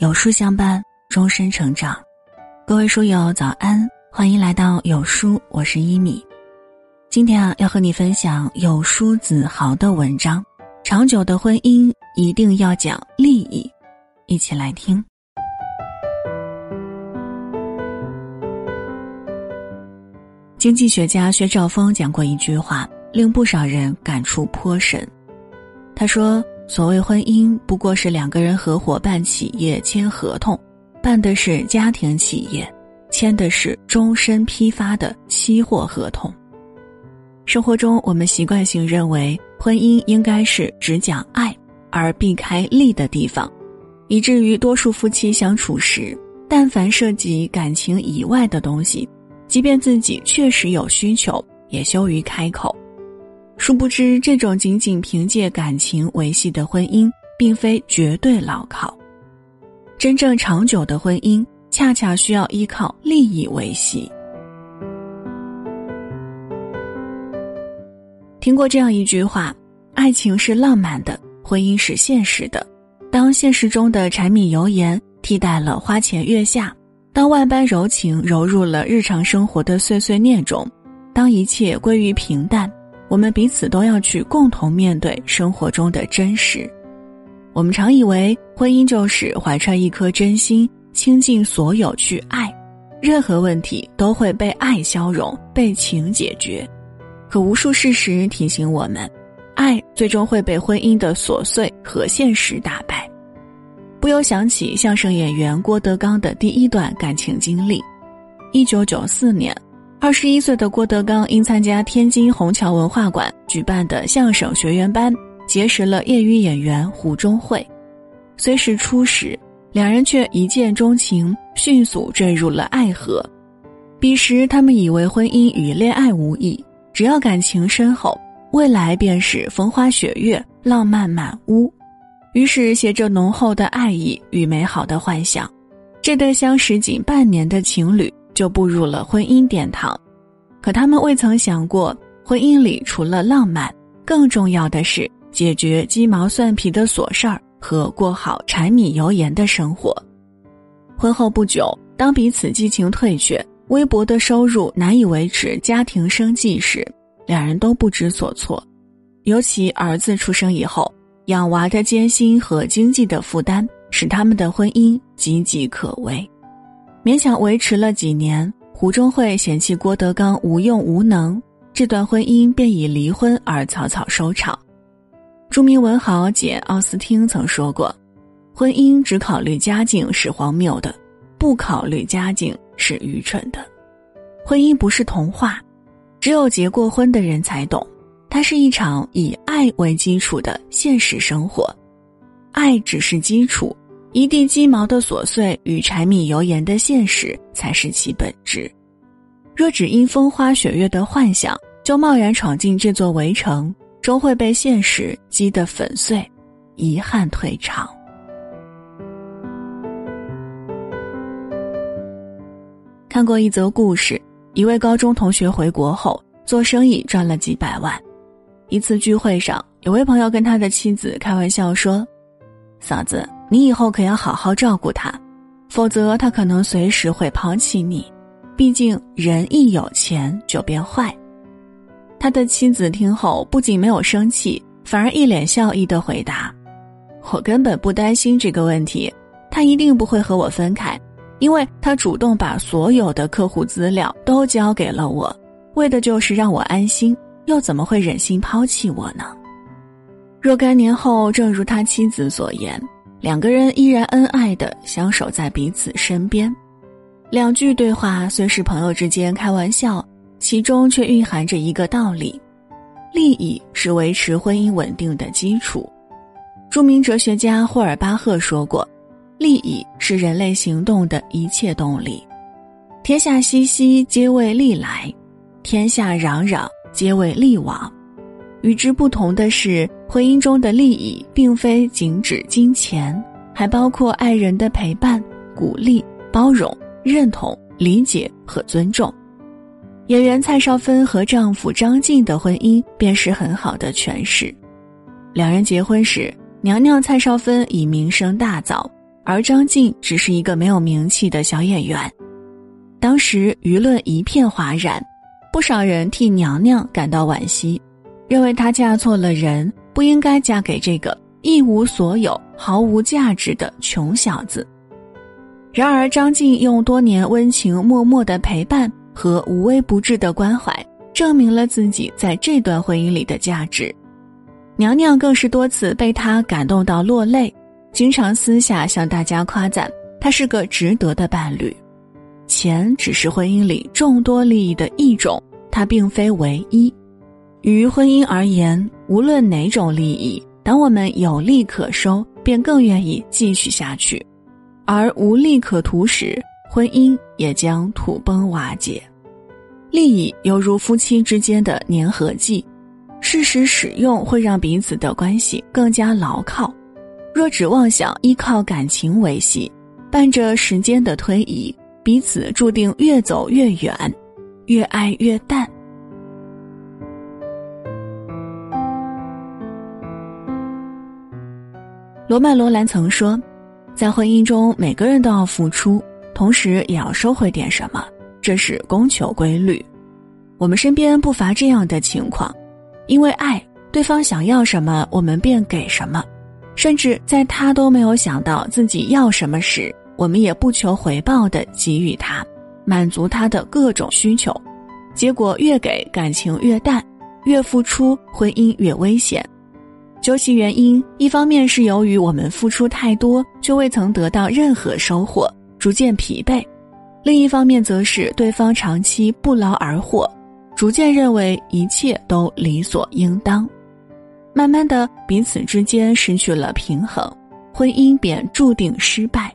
有书相伴，终身成长。各位书友早安，欢迎来到有书，我是一米。今天啊，要和你分享有书子豪的文章。长久的婚姻一定要讲利益，一起来听。经济学家薛兆丰讲过一句话，令不少人感触颇深。他说：“所谓婚姻，不过是两个人合伙办企业签合同，办的是家庭企业，签的是终身批发的期货合同。生活中，我们习惯性认为婚姻应该是只讲爱而避开利的地方，以至于多数夫妻相处时，但凡涉及感情以外的东西。”即便自己确实有需求，也羞于开口。殊不知，这种仅仅凭借感情维系的婚姻，并非绝对牢靠。真正长久的婚姻，恰恰需要依靠利益维系。听过这样一句话：爱情是浪漫的，婚姻是现实的。当现实中的柴米油盐替代了花前月下。当万般柔情揉入了日常生活的碎碎念中，当一切归于平淡，我们彼此都要去共同面对生活中的真实。我们常以为婚姻就是怀揣一颗真心，倾尽所有去爱，任何问题都会被爱消融，被情解决。可无数事实提醒我们，爱最终会被婚姻的琐碎和现实打败。不由想起相声演员郭德纲的第一段感情经历。一九九四年，二十一岁的郭德纲因参加天津虹桥文化馆举办的相声学员班，结识了业余演员胡中慧。虽是初识，两人却一见钟情，迅速坠入了爱河。彼时，他们以为婚姻与恋爱无异，只要感情深厚，未来便是风花雪月、浪漫满屋。于是，携着浓厚的爱意与美好的幻想，这对相识仅半年的情侣就步入了婚姻殿堂。可他们未曾想过，婚姻里除了浪漫，更重要的是解决鸡毛蒜皮的琐事儿和过好柴米油盐的生活。婚后不久，当彼此激情退却，微薄的收入难以维持家庭生计时，两人都不知所措。尤其儿子出生以后。养娃的艰辛和经济的负担，使他们的婚姻岌岌可危，勉强维持了几年。胡忠惠嫌弃郭德纲无用无能，这段婚姻便以离婚而草草收场。著名文豪简·奥斯汀曾说过：“婚姻只考虑家境是荒谬的，不考虑家境是愚蠢的。婚姻不是童话，只有结过婚的人才懂。”它是一场以爱为基础的现实生活，爱只是基础，一地鸡毛的琐碎与柴米油盐的现实才是其本质。若只因风花雪月的幻想就贸然闯进这座围城，终会被现实击得粉碎，遗憾退场。看过一则故事，一位高中同学回国后做生意赚了几百万。一次聚会上，有位朋友跟他的妻子开玩笑说：“嫂子，你以后可要好好照顾他，否则他可能随时会抛弃你。毕竟人一有钱就变坏。”他的妻子听后不仅没有生气，反而一脸笑意的回答：“我根本不担心这个问题，他一定不会和我分开，因为他主动把所有的客户资料都交给了我，为的就是让我安心。”又怎么会忍心抛弃我呢？若干年后，正如他妻子所言，两个人依然恩爱的相守在彼此身边。两句对话虽是朋友之间开玩笑，其中却蕴含着一个道理：利益是维持婚姻稳定的基础。著名哲学家霍尔巴赫说过：“利益是人类行动的一切动力。天下熙熙，皆为利来；天下攘攘。”皆为利往，与之不同的是，婚姻中的利益并非仅指金钱，还包括爱人的陪伴、鼓励、包容、认同、理解和尊重。演员蔡少芬和丈夫张晋的婚姻便是很好的诠释。两人结婚时，娘娘蔡少芬已名声大噪，而张晋只是一个没有名气的小演员。当时舆论一片哗然，不少人替娘娘感到惋惜，认为她嫁错了人，不应该嫁给这个一无所有、毫无价值的穷小子。然而，张晋用多年温情脉脉的陪伴和无微不至的关怀，证明了自己在这段婚姻里的价值。娘娘更是多次被他感动到落泪，经常私下向大家夸赞他是个值得的伴侣。钱只是婚姻里众多利益的一种，它并非唯一。于婚姻而言，无论哪种利益，当我们有利可收，便更愿意继续下去。而无利可图时，婚姻也将土崩瓦解。利益犹如夫妻之间的粘合剂，适时使用会让彼此的关系更加牢靠。若只妄想依靠感情维系，伴着时间的推移，彼此注定越走越远，越爱越淡。罗曼·罗兰曾说。在婚姻中，每个人都要付出，同时也要收回点什么，这是供求规律。我们身边不乏这样的情况，因为爱对方想要什么，我们便给什么，甚至在他都没有想到自己要什么时，我们也不求回报的给予他，满足他的各种需求。结果越给感情越淡，越付出婚姻越危险。究其原因，一方面是由于我们付出太多却未曾得到任何收获，逐渐疲惫；另一方面则是对方长期不劳而获，逐渐认为一切都理所应当。慢慢的，彼此之间失去了平衡，婚姻便注定失败。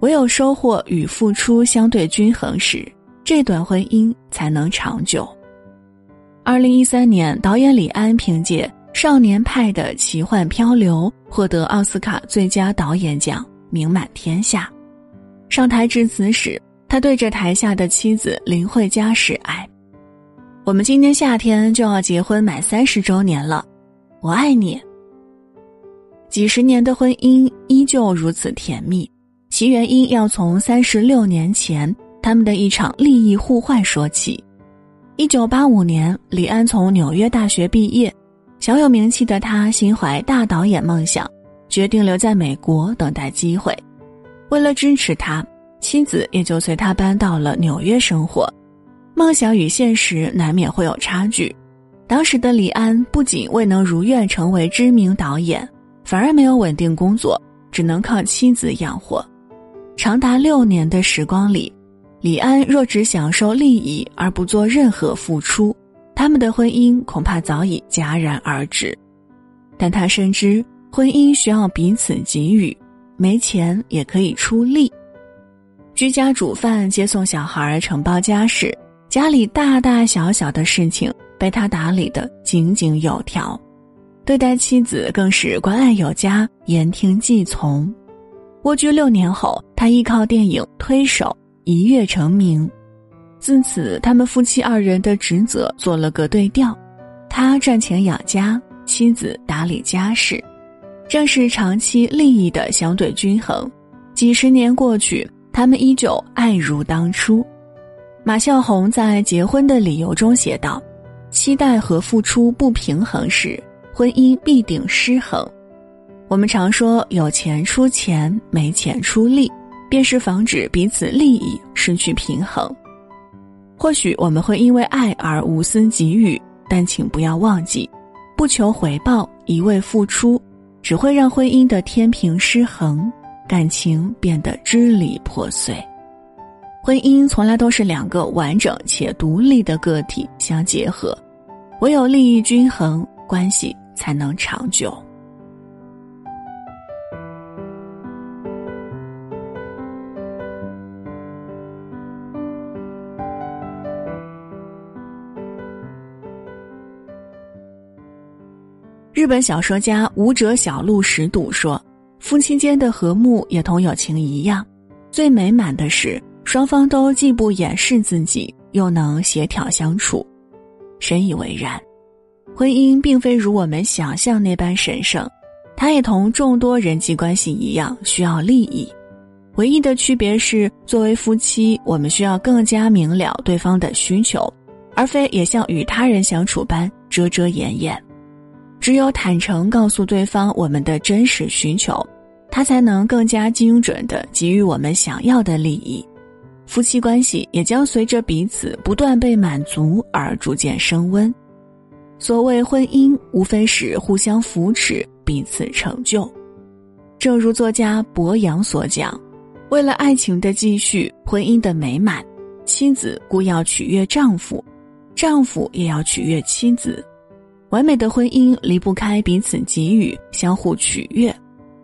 唯有收获与付出相对均衡时，这段婚姻才能长久。二零一三年，导演李安凭借。少年派的奇幻漂流获得奥斯卡最佳导演奖，名满天下。上台致辞时，他对着台下的妻子林慧嘉示爱：“我们今年夏天就要结婚满三十周年了，我爱你。”几十年的婚姻依旧如此甜蜜，其原因要从三十六年前他们的一场利益互换说起。一九八五年，李安从纽约大学毕业。小有名气的他心怀大导演梦想，决定留在美国等待机会。为了支持他，妻子也就随他搬到了纽约生活。梦想与现实难免会有差距。当时的李安不仅未能如愿成为知名导演，反而没有稳定工作，只能靠妻子养活。长达六年的时光里，李安若只享受利益而不做任何付出。他们的婚姻恐怕早已戛然而止，但他深知婚姻需要彼此给予，没钱也可以出力。居家煮饭、接送小孩、承包家事，家里大大小小的事情被他打理得井井有条，对待妻子更是关爱有加、言听计从。蜗居六年后，他依靠电影《推手》一跃成名。自此，他们夫妻二人的职责做了个对调，他赚钱养家，妻子打理家事，正是长期利益的相对均衡。几十年过去，他们依旧爱如当初。马啸红在《结婚的理由》中写道：“期待和付出不平衡时，婚姻必定失衡。”我们常说“有钱出钱，没钱出力”，便是防止彼此利益失去平衡。或许我们会因为爱而无私给予，但请不要忘记，不求回报、一味付出，只会让婚姻的天平失衡，感情变得支离破碎。婚姻从来都是两个完整且独立的个体相结合，唯有利益均衡，关系才能长久。日本小说家武者小路实笃说：“夫妻间的和睦也同友情一样，最美满的是双方都既不掩饰自己，又能协调相处。”深以为然。婚姻并非如我们想象那般神圣，它也同众多人际关系一样需要利益，唯一的区别是，作为夫妻，我们需要更加明了对方的需求，而非也像与他人相处般遮遮掩掩。只有坦诚告诉对方我们的真实需求，他才能更加精准地给予我们想要的利益，夫妻关系也将随着彼此不断被满足而逐渐升温。所谓婚姻，无非是互相扶持。彼此成就，正如作家博洋所讲：“为了爱情的继续，婚姻的美满，妻子故要取悦丈夫，丈夫也要取悦妻子。完美的婚姻离不开彼此给予、相互取悦，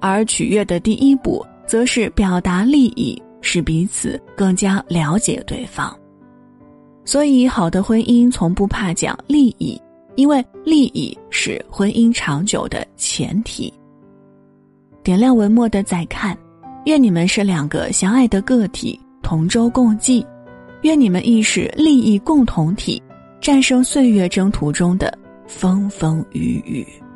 而取悦的第一步，则是表达利益，使彼此更加了解对方。所以，好的婚姻从不怕讲利益。”因为利益是婚姻长久的前提。点亮文末的再看，愿你们是两个相爱的个体，同舟共济；愿你们亦是利益共同体，战胜岁月征途中的风风雨雨。